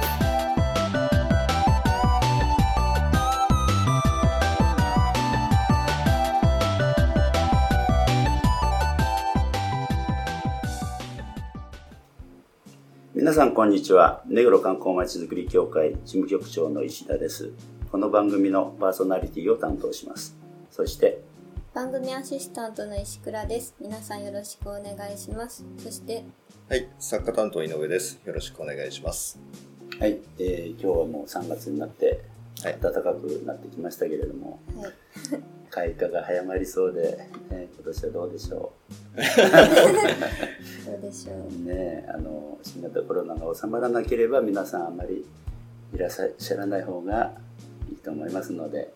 す。皆さんこんにちは。目黒観光まちづくり協会事務局長の石田です。この番組のパーソナリティを担当します。そして番組アシスタントの石倉です。皆さんよろしくお願いします。そしてはい、作家担当井上です。よろしくお願いします。はい、えー今日はもう3月になってはい。暖かくなってきましたけれども、はい。開花が早まりそうで、えー今年はどうでしょどうでしょううねあの新型コロナが収まらなければ皆さんあまりいらっしゃらない方がいいと思いますのでよ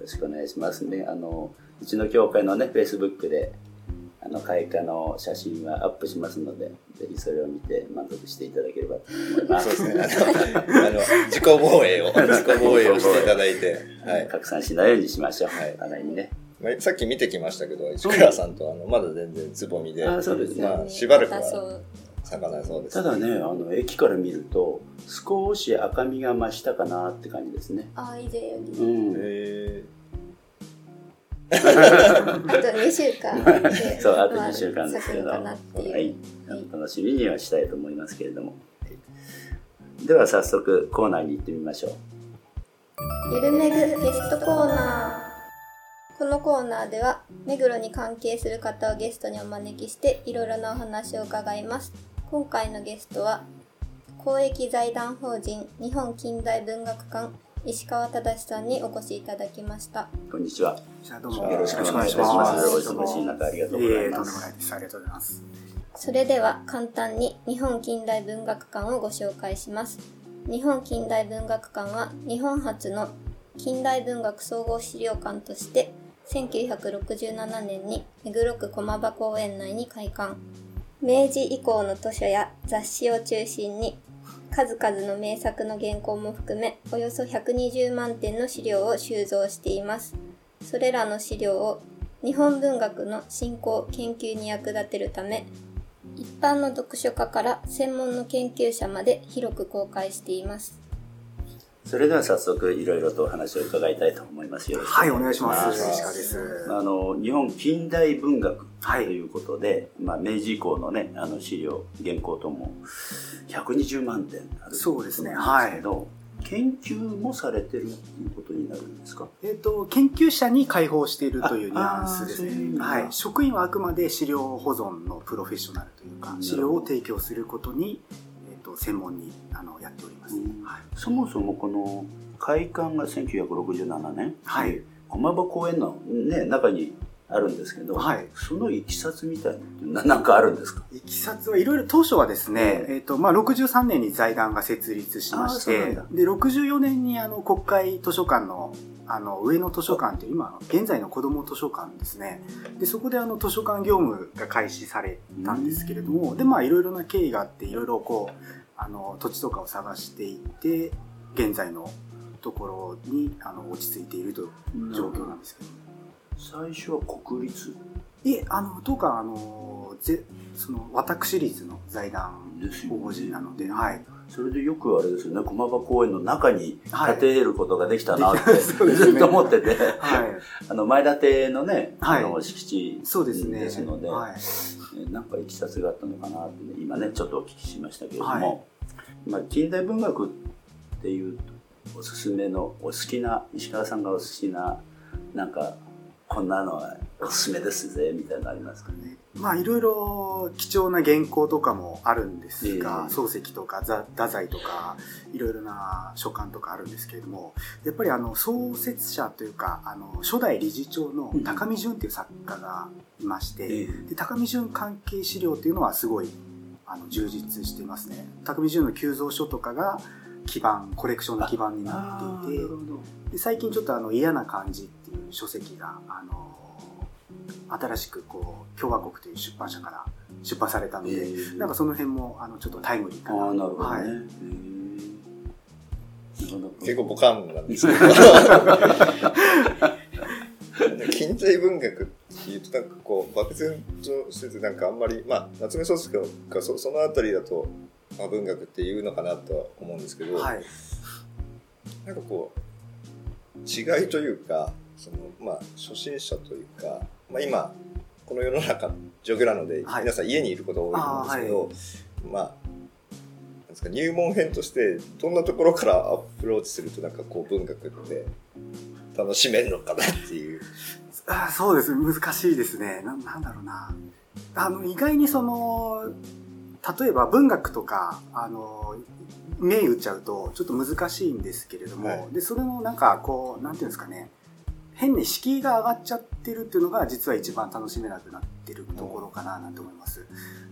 ろしくお願いしますねあのうちの協会のねフェイスブックであの開花の写真はアップしますのでぜひそれを見て満足していただければと思いますそうですね。あの、あの自己防衛を、自己防衛をしていただいて、はい。拡散しないようにしましょう。はいお互いにね。まあさっき見てきましたけど、市倉さんとあのまだ全然つぼみで、あそうですねまあ、しばらくはう咲かないそうです。ただね、あの、駅から見ると、少し赤みが増したかなって感じですね。あ以前よりうん。え あと2週間で そう、あとま2週間ですけど、はい。楽しみにはしたいと思いますけれども。では早速コーナーに行ってみましょう。ゆるめぐゲストコーナーこのコーナーでは目黒に関係する方をゲストにお招きしていろいろなお話を伺います今回のゲストは公益財団法人日本近代文学館石川忠さんにお越しいただきましたこんにちは。じゃあどうもよろしくお願いします。お忙しい中ありがとうございます。ありがとうございます。それでは簡単に日本近代文学館をご紹介します。日本近代文学館は日本初の近代文学総合資料館として1967年に目黒区駒場公園内に開館。明治以降の図書や雑誌を中心に数々の名作の原稿も含めおよそ120万点の資料を収蔵しています。それらの資料を日本文学の振興研究に役立てるため一般の読書家から専門の研究者まで広く公開していますそれでは早速いろいろとお話を伺いたいと思います。よろしくはい、お願いします。お願いしますです。あの日本近代文学とはいいうことで、まあ、明治以降のねあの資料原稿とも120万点あるそうですねなんですけど、研究もされてるっていうことになるんですか？えっ、と、研究者に開放しているというニュアンスですね。だはい。職員はあくまで資料保存のプロフェッショナルというか資料を提供することに、えっ、と、専門にあのやっております。うん。はい。そもそもこの開館が1967年、はい。で駒場公園の、ね、中にあるんですけど、はい。そのいきさつみたいなのってななんかあるんですか？いきさつはいろいろ当初はですね、ええっ、と、まあ、63年に財団が設立しましてで、64年にあの国会図書館のあの上野図書館っていう今現在の子ども図書館ですね。でそこであの図書館業務が開始されたんですけれども、でまあいろいろな経緯があっていろいろこうあの土地とかを探していって現在のところにあの落ち着いているという状況なんですけど、最初は国立？いえあの当館あのぜその私立の財団法人なので、はい、それでよくあれですよね駒場公園の中にはい。建てることができたなって、そうですね。ずっと思ってて、はい、あの前建てのね、はい。あの敷地そうですね。ですので、はい、えなんかいきさつがあったのかなって、ね、今ねちょっとお聞きしましたけれども、はいまあ、近代文学っていうおすすめのお好きな石川さんがお好きななんかこんなのはおすすめですぜみたいなのありますかね？まあいろいろ貴重な原稿とかもあるんですが、ええ。漱石とか座太宰とかいろいろな書簡とかあるんですけれどもやっぱりあの創設者というかあの初代理事長の高見淳っていう作家がいまして、えで高見淳関係資料っていうのはすごいあの充実していますね高見淳の急増書とかが基盤コレクションの基盤になっていてで最近ちょっとあの嫌な感じっていう書籍があの新しくこう共和国という出版社から出版されたので、えーなんかその辺もあのちょっとタイムリーかなああ、なるほどね。はいへーなるほど結構ボカンなんですけど。近代文学っていうとなんかこう漠然としててなんかあんまりまあ夏目漱石がそそのあたりだと、まあ、文学っていうのかなとは思うんですけど、はい。なんかこう違いというかそのまあ初心者というか、まあ、今この世の中の状況なので、はい。皆さん家にいることが多いと思うんですけど、まあなんですか入門編としてどんなところからアプローチするとなんかこう文学って楽しめるのかなっていう。あそうです。難しいですね。ななんだろうな。あの意外にその例えば文学とかあの目打っちゃうとちょっと難しいんですけれども、はい。でそれもなんかこうなんていうんですかね。変に敷居が上がっちゃってるっていうのが実は一番楽しめなくなってるところかななんて思います。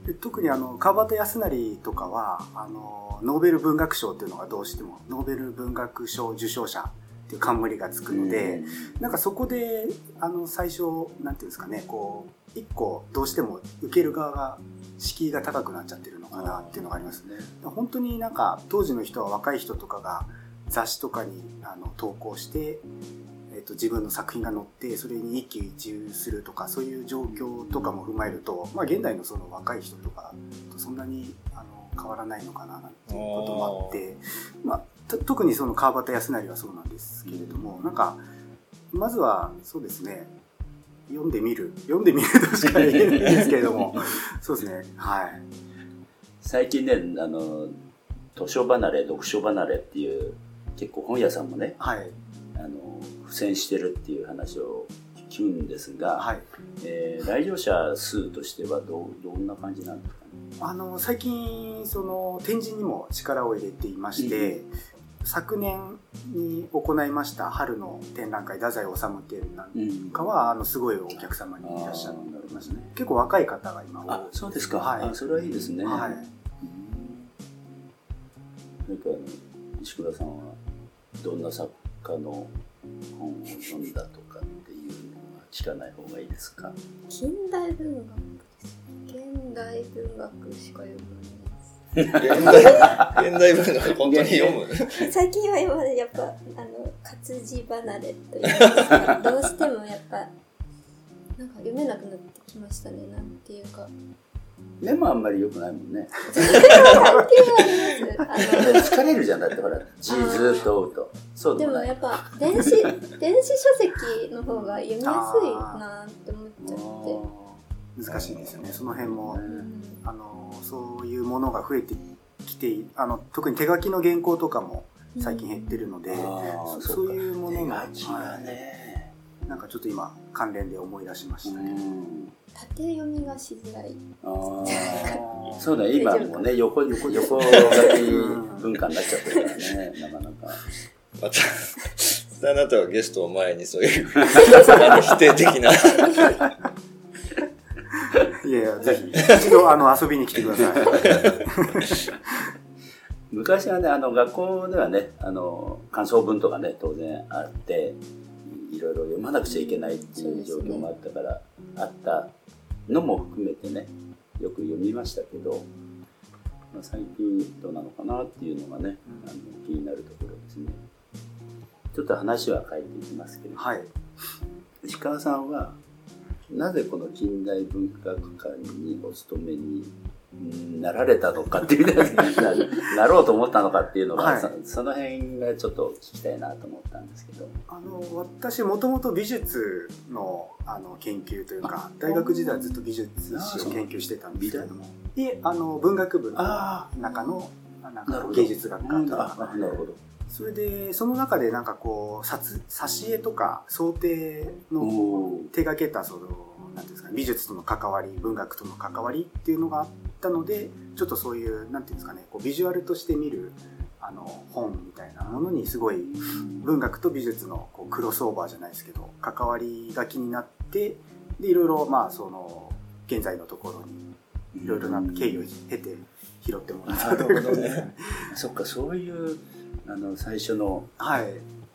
で特にあの川端康成とかはあのノーベル文学賞っていうのがどうしてもノーベル文学賞受賞者っていう冠がつくので、なんかそこであの最初なんていうんですかねこう一個どうしても受ける側が敷居が高くなっちゃってるのかなっていうのがありますね。本当になんか当時の人は若い人とかが雑誌とかにあの投稿して、えっと自分の作品が載ってそれに一喜一憂するとかそういう状況とかも踏まえると、まあ、現代のその若い人とかとそんなにあの変わらないのかななんていうこともあってまあ、と特にその川端康成はそうなんですけれどもなんかまずはそうですね読んでみる。読んでみるとしか言えないんですけれども。そうですねはい。最近ね、あの、図書離れ、読書離れっていう、結構本屋さんもね、はい。あの、苦戦してるっていう話を聞くんですが、はい。えー来場者数としてはどうどんな感じなんですかね？あの最近その展示にも力を入れていまして、昨年に行いました春の展覧会太宰治展なんうんかはあのすごいお客様にいらっしゃいましたね。結構若い方が今多い。あ、そうですか。はい。あそれはいいですね。はい。かあの石倉さんはどんな作家の本を読んだとかっていうのは聞かない方がいいですか？近代文学です現代文学しか読まない現代現代文学本当に読む？最近は今までやっぱあの活字離れといいますかどうしてもやっぱなんか読めなくなってきましたねなんていうか目もあんまり良くないもんね。疲れるじゃんだってほら字ずっと追うと。そう。でもやっぱ電子電子書籍の方が読みやすいなって思っちゃって難しいですよね。その辺もうん。あのそういうものが増えてきてあの特に手書きの原稿とかも最近減ってるので、そそういうものが、ね。はい。なんかちょっと今関連で思い出しましたね、うん。縦読みがしづらい。そうだ今もね横横 横書き文化になっちゃってるからねなかなか。また あなたはゲストを前にそういう否定的ないやいやぜひ一度あの遊びに来てください。昔はねあの学校ではねあの感想文とかね当然あっていろいろ読まなくちゃいけないっていう状況もあったから、あったのも含めてねよく読みましたけど、まあ、最近どうなのかなっていうのがねあの気になるところですね。ちょっと話は変えていきますけれど、はい。石川さんはなぜこの近代文学館にお勤めにうんなられたのかっていうななろうと思ったのかっていうのが、はい。そその辺がちょっと聞きたいなと思ったんですけど。あの私もともと美術のあの研究というか大学時代はずっと美術史を研究してたんですけれども。であの文学部のあ中のなんか芸術学科とか。なるほど。それでその中でなんかこう冊挿絵とか想定の手がけたそのなんていうんですか美術との関わり文学との関わりっていうのがあったのでちょっとそういうなんていうんですかねこうビジュアルとして見るあの本みたいなものにすごい文学と美術のこうクロスオーバーじゃないですけど関わりが気になってでいろいろまあその現在のところにいろいろな経緯を経て拾ってもらったということですね。そっかそういうあの最初の、はい。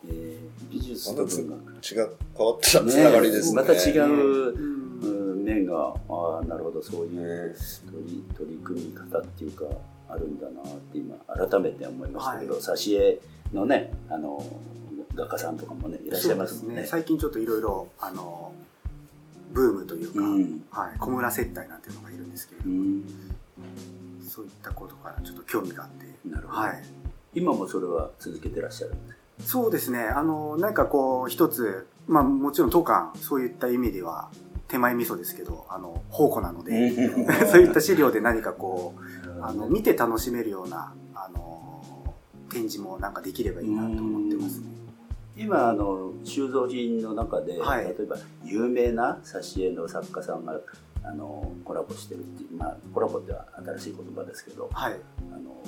えー美術と文学。違う変わったつながりですね。また違う。うん。がああなるほどそういう取り取り組み方っていうかあるんだなって今改めて思いましたけど、はい。挿絵のねあの画家さんとかもねいらっしゃいますもんね。最近ちょっといろいろあのブームというか、うん。はい、小村接待なんていうのがいるんですけれども、うん。そういったことからちょっと興味があって、なるほど、はい、今もそれは続けてらっしゃるそうですね。あのなんかこう一つ、まあ、もちろん当館そういった意味では手前味噌ですけどあの宝庫なので、そういった資料で何かこうあの見て楽しめるようなあの展示もなんかできればいいなと思ってますね。今あの収蔵品の中で、はい。例えば有名な挿絵の作家さんがあのコラボしてるっていうまあコラボっては新しい言葉ですけどはい、あの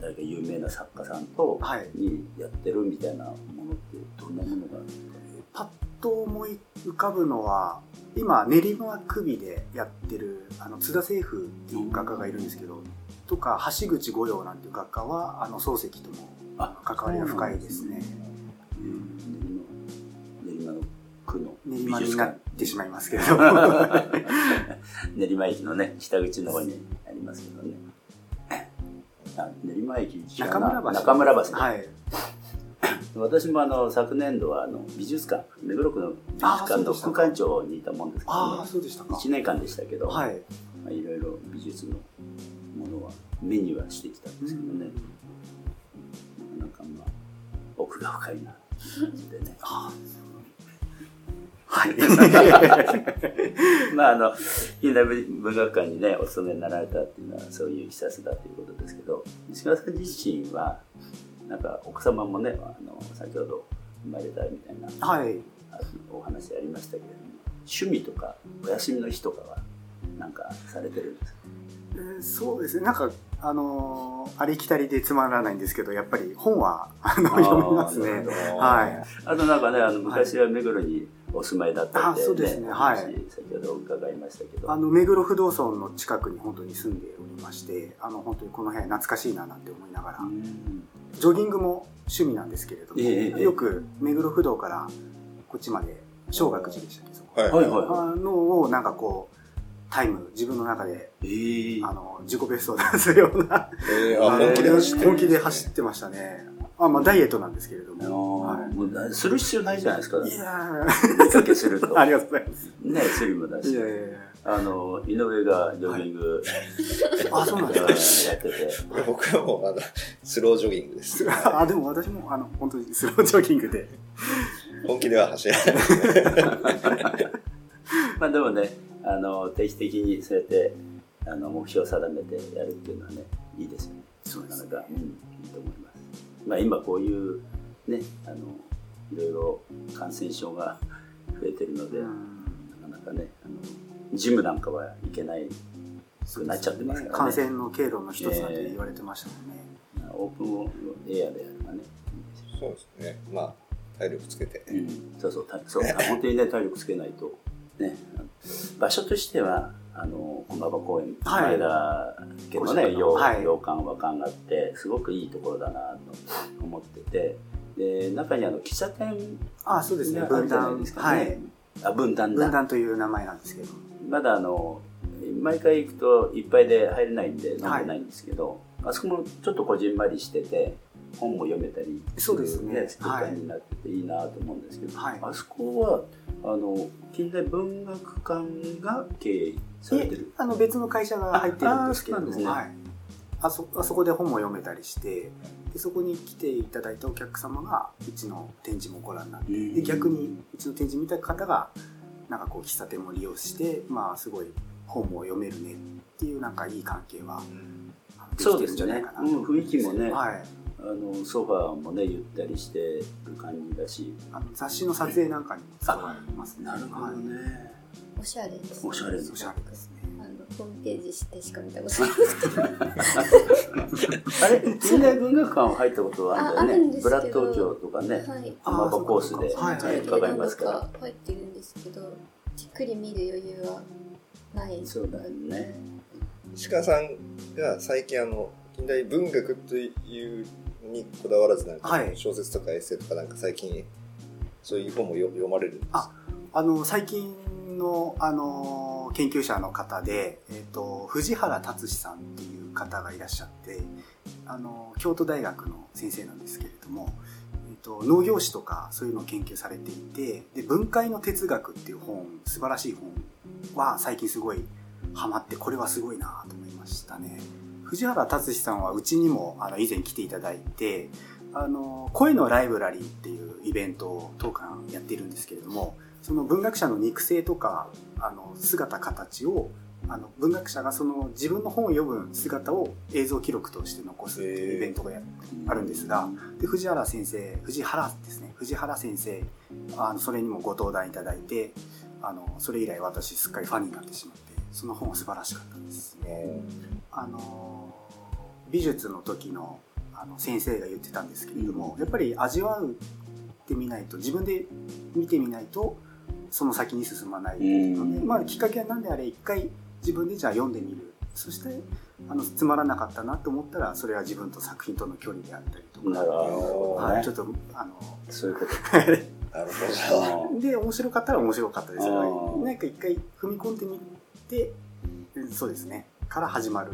誰か有名な作家さんと、はい。にやってるみたいなものってどんなものがあるんですか？パッと思い浮かぶのは今練馬首でやってるあの津田清風っていう画家がいるんですけど、とか橋口五葉なんていう画家はあの漱石ともあ関わりが深いですね。練馬区の練馬になってしまいますけれど。練馬駅のね北口の方にありますけどねあ練馬駅中村橋中村橋、はい。私もあの昨年度はあの美術館目黒区の美術あ館の副館長にいたもんですけどね。そうでしたか。1年間でしたけど、はい。まあ、いろいろ美術のものは目にはしてきたんですけどね、なかなかまあ奥が深いな感じでねはい。まああの近代文学館にねお勤めになられたっていうのはそういういきさつだということですけど石川さん自身はなんか奥様もねあの先ほど生まれたみたいなはい。お話ありましたけれども趣味とかお休みの日とかはなんかされてるんですか？えーそうですね。なんかあのーありきたりでつまらないんですけどやっぱり本はあの読みますね。はい。あとなんかねあの昔は目黒にお住まいだったって、あそうですね。はい。話先ほど伺いましたけど。あの目黒不動尊の近くに本当に住んでおりましてあの本当にこの辺懐かしいななんて思いながら。うん。ジョギングも趣味なんですけれども、ええええよく目黒不動からこっちまで小学寺でしたっけそこ。はいはいはい。はあのをなんかこうタイム自分の中でいええ。あの自己ベストを出すようなえー本気で走ってましたねあまあダイエットなんですけれどあも、はーもうなする必要ないじゃないですか。い、いや出かけするとーありがとうございます。ねスリムだし。いやいやいや。あの井上がジョギング、あそうなんですか。やってて。僕はもうあのスロージョギングです。あでも私もあの本当にスロージョギングで。本気では走らない。まあでもねあの定期的にそうやってあの目標を定めてやるっていうのはねいいですよね。そうですね。なかなか、うん、いいと思いますまあ今こういうねあのいろいろ感染症が増えてるので、なかなかねあのジムなんかは行けないくなっちゃってますからね。感染の経路の一つなんて言われてましたもんね、オープンエアでやるかね、そうですね。まあ、体力つけて。うん、そうそうたそう。本当にね体力つけないと。ね場所としてはあの駒場公園はい。前田家のごね洋自宅のはい。洋館和館があってすごくいいところだなと思ってて。で中にあの喫茶店あそうですね。分があるじゃない断ですかね、はい。あ分分断という名前なんですけど。まだあの毎回行くといっぱいで入れないんで飲んでないんですけど、あそこもちょっとこじんまりしてて本も読めたりそうですね。空間になってていいなと思うんですけど、はい。あそこはあの近代文学館が経営されてる。あの別の会社が入ってるんですけれどもああそうなんはい、あそあそこで本も読めたりしてでそこに来ていただいたお客様がうちの展示もご覧になってで逆にうちの展示見た方がなんかこう喫茶店も利用してまあすごい本も読めるねっていうなんかいい関係はできてるんですよね。じゃないかな、うん、雰囲気もね、はい、あのソファーもねゆったりしてる感じだし。あの雑誌の撮影なんかにも使われますね。なるほどね、おしゃれです、おしゃれはい、おしゃれですね。あのホームページしてしか見たことないですけど。あれ？近代文学館は入ったことはあるんだよああるんですけど。ねブラッド東京とかね。はい。あ浜場コースで伺いますから。入ってるんですけどじっくり見る余裕はない。そうだね。鹿さんが最近あの、近代文学というのにこだわらずなんか、はい小説とかエッセイとかなんか最近、そういう本もよ読まれるんですああの最近のあのの研究者の方で、えー、と藤原達史さんっていう方がいらっしゃってあの京都大学の先生なんですけれども、えー、と農業史とかそういうのを研究されていてで分解の哲学っていう本素晴らしい本は最近すごいハマってこれはすごいなと思いましたね。藤原達史さんはうちにもあの以前来ていただいてあの声のライブラリーっていうイベントを当館やっているんですけれどもその文学者の肉声とかあの姿形をあの文学者がその自分の本を読む姿を映像記録として残すっていうイベントがあるんですがで藤原先生藤原ですね藤原先生あのそれにもご登壇いただいてあのそれ以来私すっかりファンになってしまってその本は素晴らしかったですね。あの美術の時のあの先生が言ってたんですけれどもやっぱり味わってみないと自分で見てみないとその先に進まないっていうので、まあ、きっかけは何であれ一回自分でじゃあ読んでみる。そしてあのつまらなかったなと思ったらそれは自分と作品との距離であったりとか。なるほど、ね、はい、ちょっとあのそういうこと。なるほど。で面白かったら面白かったですよなんか一回踏み込んでみてそうですねから始まる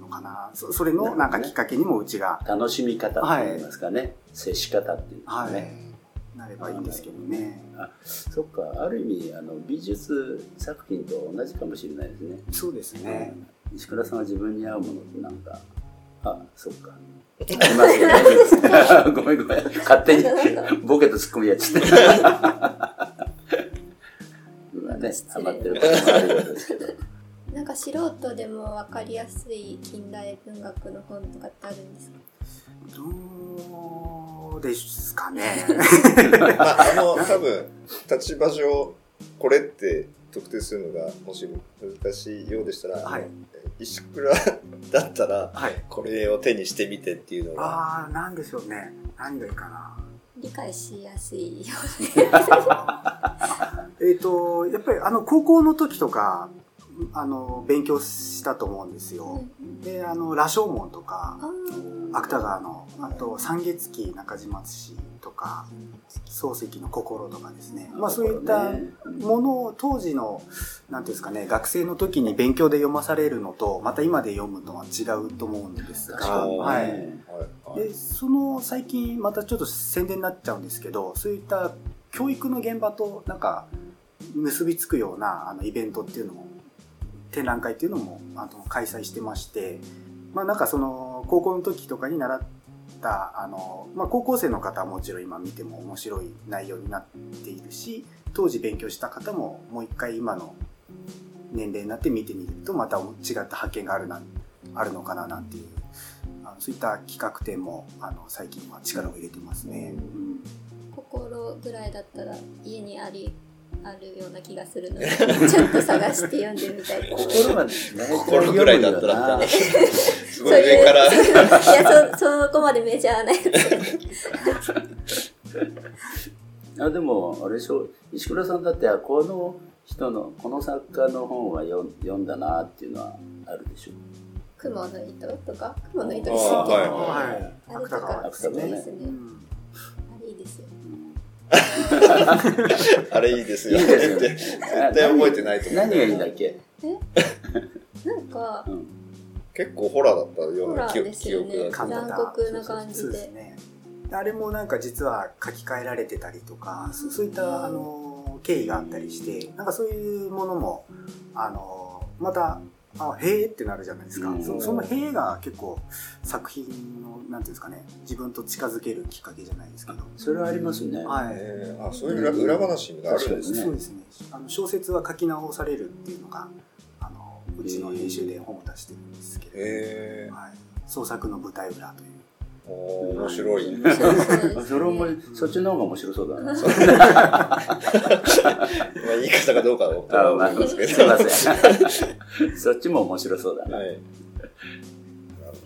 のかなそそれのなんかきっかけにもうちが楽しみ方って言いますかね、はい、接し方っていうかね、はいなればいいんですけどね。あそっかある意味あの美術作品と同じかもしれないですね。そうですね。石倉さんは自分に合うものってなんかあそっか。ありますよね。ごめんごめん。勝手にボケとツッコミやっちゃって。今ね、ハマってることもあるようですけど。なんか素人でも分かりやすい近代文学の本とかってあるんですか？どうですかね。まあ、あの、多分、立場上、これって特定するのがもし難しいようでしたら、はい、石倉だったら、はい、これを手にしてみてっていうのが。ああ、なんでしょうね。何がいいかな。理解しやすいよね。えっと、やっぱりあの、高校の時とか、あの、勉強したと思うんですよ。で、あの、羅生門とか、芥川のあと三月期中島氏とか漱石の心とかですね、まあ、そういったものを当時の何ていうんですかね学生の時に勉強で読まされるのとまた今で読むのは違うと思うんですが、はい、でその最近またちょっと宣伝になっちゃうんですけどそういった教育の現場となんか結びつくようなあのイベントっていうのも展覧会っていうのもあの開催してましてまあなんかその高校の時とかに習ったあの、まあ、高校生の方はもちろん今見ても面白い内容になっているし当時勉強した方ももう一回今の年齢になって見てみるとまた違った発見があるなあるのかななんていうあのそういった企画展もあの最近は力を入れてますね。うん、心ぐらいだったら家にありあるような気がするので、ちょっと探して読んでみたいと思います。心は、心ぐらいだったら、すごい上から。いや、そ、そこまでメジャーなやつ。あでも、あれでしょ、石倉さんだって、この人の、この作家の本は読読んだなっていうのはあるでしょう。雲の糸とか、雲の糸でしたっけ？はい。あれとか、好きですね。あれいいですよ。あれいいですよ。いいですよね。絶対覚えてないと思う。何がいいんだっけ？え？なんか、結構ホラーだったような記憶が、残酷な感じで。あれもなんか実は書き換えられてたりとか、そういったあの経緯があったりして、なんかそういうものも、あの、またあへえってなるじゃないですか、うん、そそのへえが結構作品のなんていうんですかね自分と近づけるきっかけじゃないですけど。それはありますね。はい。あそういう裏裏話があるんですね。そうですね。あの小説は書き直されるっていうのがあのうちの編集で本を出してるんですけれど、はい、創作の舞台裏というお面白い。それも、そっちの方が面白そうだな。まあ言い方がどうかは思いますけど。すいません。そっちも面白そうだな。はい。なる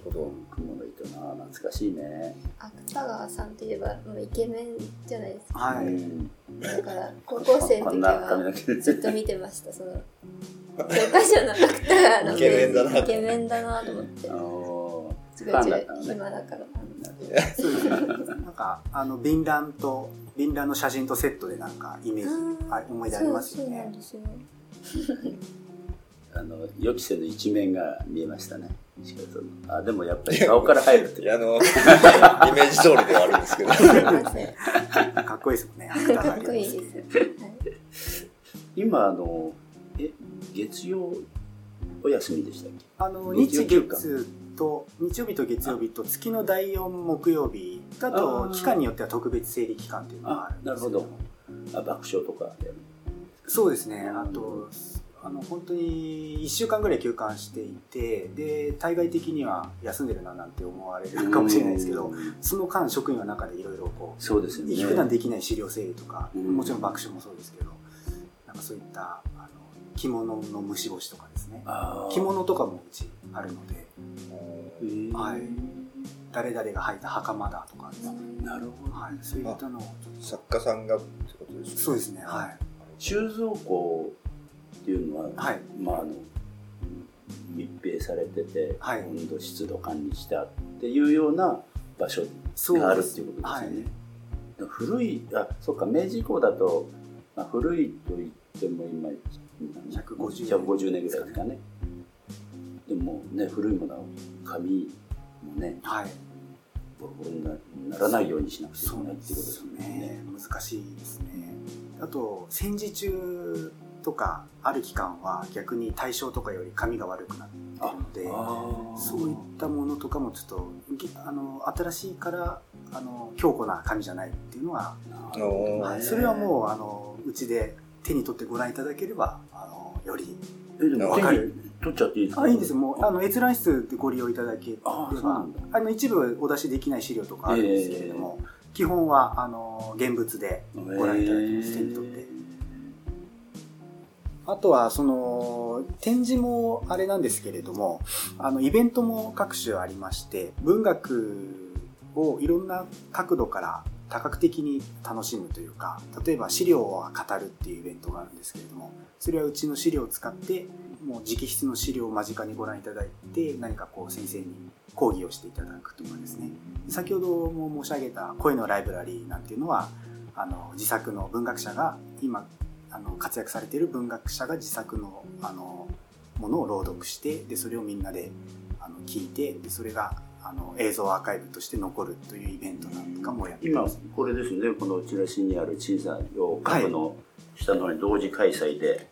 ほど。雲の糸な、懐かしいね。芥川さんといえば、もうイケメンじゃないですか。はい。だから、高校生の時はずっと見てました、その。教科書の芥川のイケメンだな。イケメンだなと思って。すごい暇だから。そうですね。なんか、あの、便欄と、便欄の写真とセットでなんか、イメージ、あ思い出ありますよね。あの予期せぬ一面が見えましたね。あでもやっぱり顔から入るって。あの、イメージ通りではあるんですけど。かっこいいですもんね。かっこいいです。今、あの、え、月曜お休みでしたっけ？あの、日月と、日曜日と月曜日と月の第4木曜日だと、期間によっては特別整理期間っていうのがあるんですなるほど。あ、爆笑とかそうですね。あと、あの本当に1週間ぐらい休館していてで対外的には休んでるななんて思われるかもしれないですけどその間職員の中でいろいろこうそうですよ、ね、普段できない資料整理とかもちろん爆笑もそうですけどなんかそういったあの着物の虫干しとかですね。着物とかもうちあるので、はい、誰々が履いた袴だとかですねなるほど、はい、そういったのを作家さんがってことですか？そうですね。はい。収蔵庫っていうのは、はい、まああの密閉されてて、はい、温度湿度管理したっていうような場所があるっていうことですよね。はい、古いあそっか明治以降だと、まあ、古いと言っても今150 150年ぐらいですかね。でもね古いものは紙もね、はい、ボロボロにならないようにしなくちゃいけないっていうことですね。ね難しいですね。あと戦時中とかある期間は逆に対象とかより髪が悪くなってるのでそういったものとかもちょっとあの新しいからあの強固な紙じゃないっていうのは、はい、それはもうあのうちで手に取ってご覧いただければあのより分かる。取っちゃっていいですか？あいいんですもうあの閲覧室でご利用いただければ。あの一部お出しできない資料とかあるんですけれども、えー、基本はあの現物でご覧いただきます、手に取って。あとは、その、展示もあれなんですけれども、あの、イベントも各種ありまして、文学をいろんな角度から多角的に楽しむというか、例えば資料を語るっていうイベントがあるんですけれども、それはうちの資料を使って、もう直筆の資料を間近にご覧いただいて、何かこう先生に講義をしていただくとかですね。先ほども申し上げた声のライブラリーなんていうのは、あの、自作の文学者が今あの活躍されている文学者が自作のあのものを朗読してでそれをみんなであの聞いてでそれがあの映像アーカイブとして残るというイベントなんかもやってます、今これですねこのチラシにある小さな各の下のに同時開催で、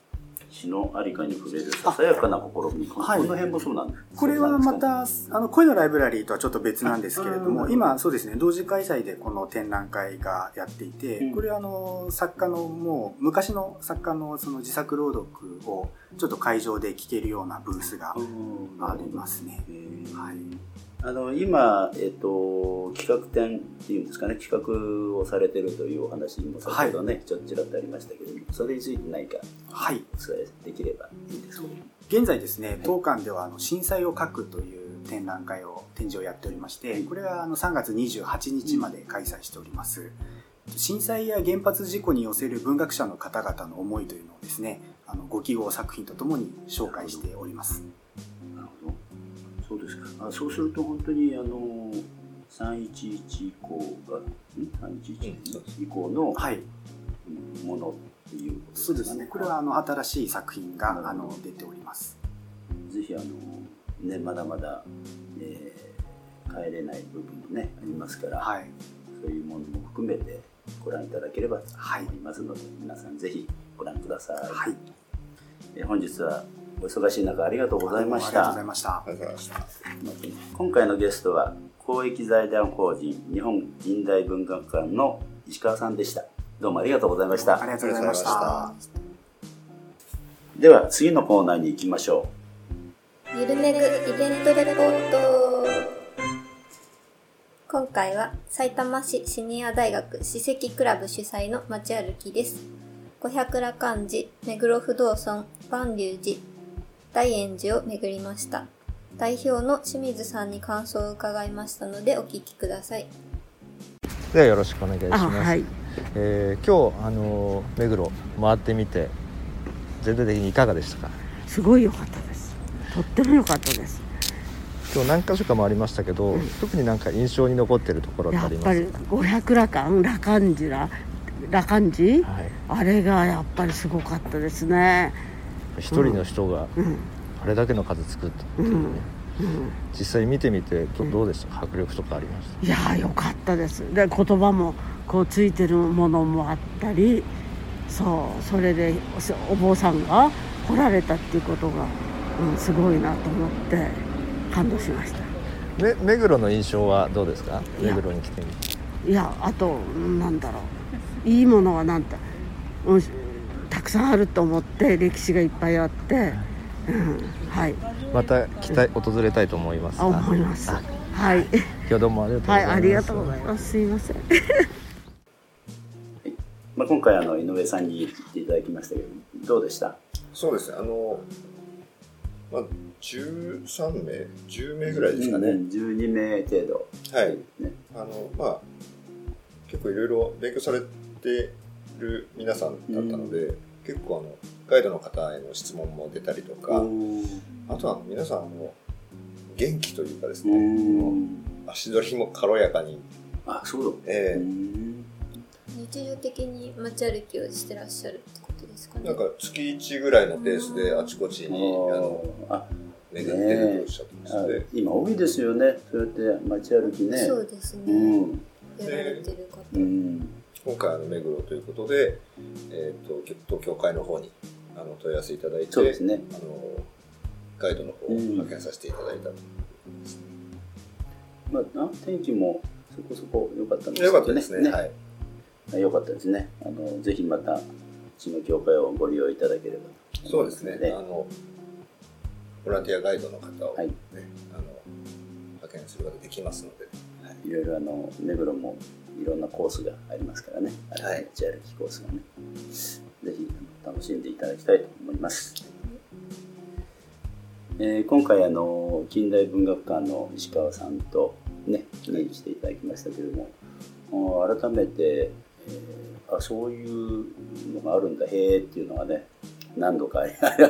詩のありかに触れるささやかな試み、はい、この辺もそうなんです。これはまたあの声のライブラリーとはちょっと別なんですけれども今そうですね同時開催でこの展覧会がやっていて、うん、これはあの作家のもう昔の作家のその自作朗読をちょっと会場で聴けるようなブースがありますね。はいあの今、えっと、企画展っていうんですかね企画をされてるというお話も先ほどね、はい、ちょっとちらっとありましたけどそれについて何かはい。お伝えできればいいですか、現在ですね当館ではあの震災を書くという展覧会を展示をやっておりまして、これはあの3月28日まで開催しております、うん、震災や原発事故に寄せる文学者の方々の思いというのをですねあのご記号作品とともに紹介しておりますそうすると本当にあの311以降が311以降のものっていうことですね、そうですね。これはあの新しい作品があの出ております。ぜひあのねまだまだ、えー、帰れない部分もねありますから、はい、そういうものも含めてご覧いただければと思いますので、はい、皆さんぜひご覧ください、はい。えー、本日はお忙しい中ありがとうございました。ありがとうございました。今回のゲストは、公益財団法人日本近代文学館の石川さんでした。どうもありがとうございました。ありがとうございました。では次のコーナーに行きましょう。ゆるめぐイベントレポート。今回は埼玉市シニア大学史跡クラブ主催の街歩きです。五百羅漢寺、目黒不動尊、万隆寺、大円寺を巡りました。代表の清水さんに感想を伺いましたのでお聞きください。ではよろしくお願いします。はい、えー、今日あの目黒回ってみて全体的にいかがでしたか？すごい良かったです。とっても良かったです。今日何箇所か回りましたけど、うん、特になんか印象に残っているところってあります？か。やっぱり五百羅漢羅漢寺羅漢寺、はい、あれがやっぱりすごかったですね。一人の人があれだけの数作ったっていうね、実際見てみてどどうでした？迫力とかありました？いやよかったです。で言葉もこうついてるものもあったりそうそれでお坊さんが来られたっていうことが、うん、すごいなと思って感動しました。め目黒の印象はどうですか？目黒に来てみて。いやあとなんだろう。いいものはなんて、うん、たくさんあると思って歴史がいっぱいあって、うん、はい。また来たい訪れたいと思います。思います。はい。今日どうもありがとうございます、はい、ありがとうございます。すいません。まあ、今回あの井上さんに来ていただきましたけどどうでした？そうですね。あのまあ13名？10名ぐらいですかね、うん、12名程度。はい、ね、あのまあ結構いろいろ勉強されてる皆さんだったので、うん、結構あのガイドの方への質問も出たりとかあとは皆さんの元気というかですね足取りも軽やかに。あそうええ。ー、日常的に街歩きをしてらっしゃるってことですかね。なんか月1ぐらいのペースであちこちにあのあ巡ってるとおっしゃって。ましたね今多いですよね。そうやって街歩きね。そうですね、うん、やられてる方、うん今回あの目黒ということで、えーと、東京会の方にあの問い合わせいただいてそうです、ね、あのガイドの方を派遣させていただいたと、まあ、天気もそこそこ良かったんですね。良かったですね。はい。良かったですね。あのぜひまたうちの協会をご利用いただければそうですね。あのボランティアガイドの方を、ね、はい、あの派遣することができますので、はい、いろいろあの目黒もいろんなコースがありますからね、はい、道歩きコースがね、ぜひ楽しんでいただきたいと思います。えー、今回あの近代文学館の石川さんとねにしていただきましたけれども改めて、えー、あそういうのがあるんだへえっていうのがね何度か あ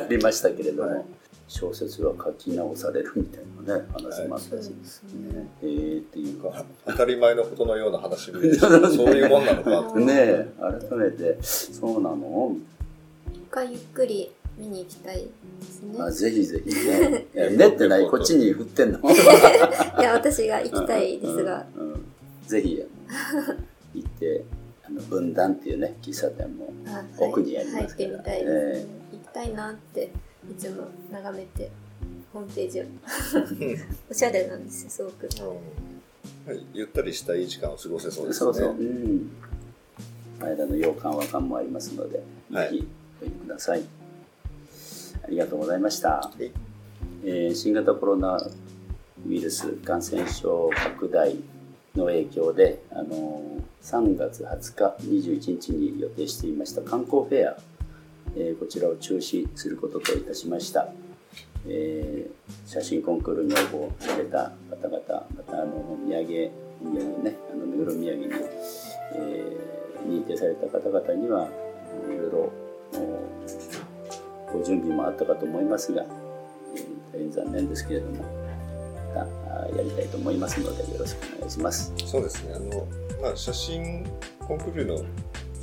りましたけれども、はい、小説は書き直されるみたいなね話もあったし、はい、ね、えー、っていうか当たり前のことのような話 そういうもんなのかね改めて。そうなの。一回ゆっくり見に行きたいですね。あぜひぜひね。ねってない、こっちに振ってんの。いや、私が行きたいですが。うんうん、ぜひ、行って、あの、分断っていうね、喫茶店も奥にありますから、はい、入ってみたいですね、えー、行きたいなって、いつも眺めて、ホームページを。おしゃれなんですよ、すごく。はい、ゆったりしたいい時間を過ごせそうですね。そうそう。うん。間の洋館和館もありますので、ぜひおいてくださいありがとうございました。えー、新型コロナウイルス感染症拡大の影響で、あの3月20日、21日に予定していました観光フェア、え、こちらを中止することといたしました。えー、写真コンクールに応募された方々、またあの土産、土産ね、あの目黒土産に、えー、認定された方々には、いろいろご準備もあったかと思いますが、え大変残念ですけれども、またやりたいと思いますので、よろしくお願いします。そうですね、あのまあ、写真コンクールの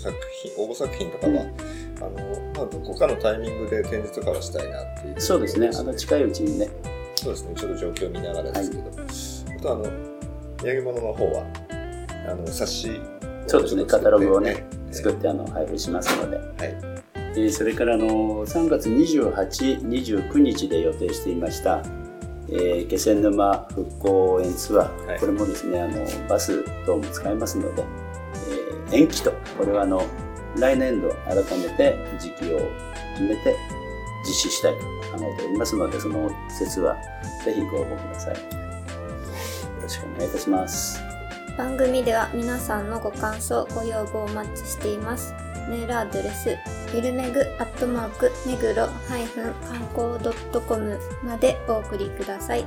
作品応募作品とかは、うん、あのまあ、どこかのタイミングで展示とかはしたいなっていう、そうですね、あの近いうちにね。そうですね、ちょっと状況を見ながらですけど、はい、あとあの土産物の方はあの冊子そうですね、カタログをね、作ってあの配布しますので。はい。えそれからの3月28、29日で予定していました、えー、気仙沼復興応援ツアー、はい、これもですねあのバス等も使えますので、えー、延期とこれはあの来年度改めて時期を決めて実施したいと考えておりますのでその説はぜひご応募くださいよろしくお願いいたします番組では皆さんのご感想ご要望をお待ちしていますメールアドレスフィルメグアットマーク目黒観光 .com までお送りください。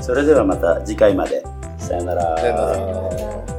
それではまた次回まで。さよなら。さよなら。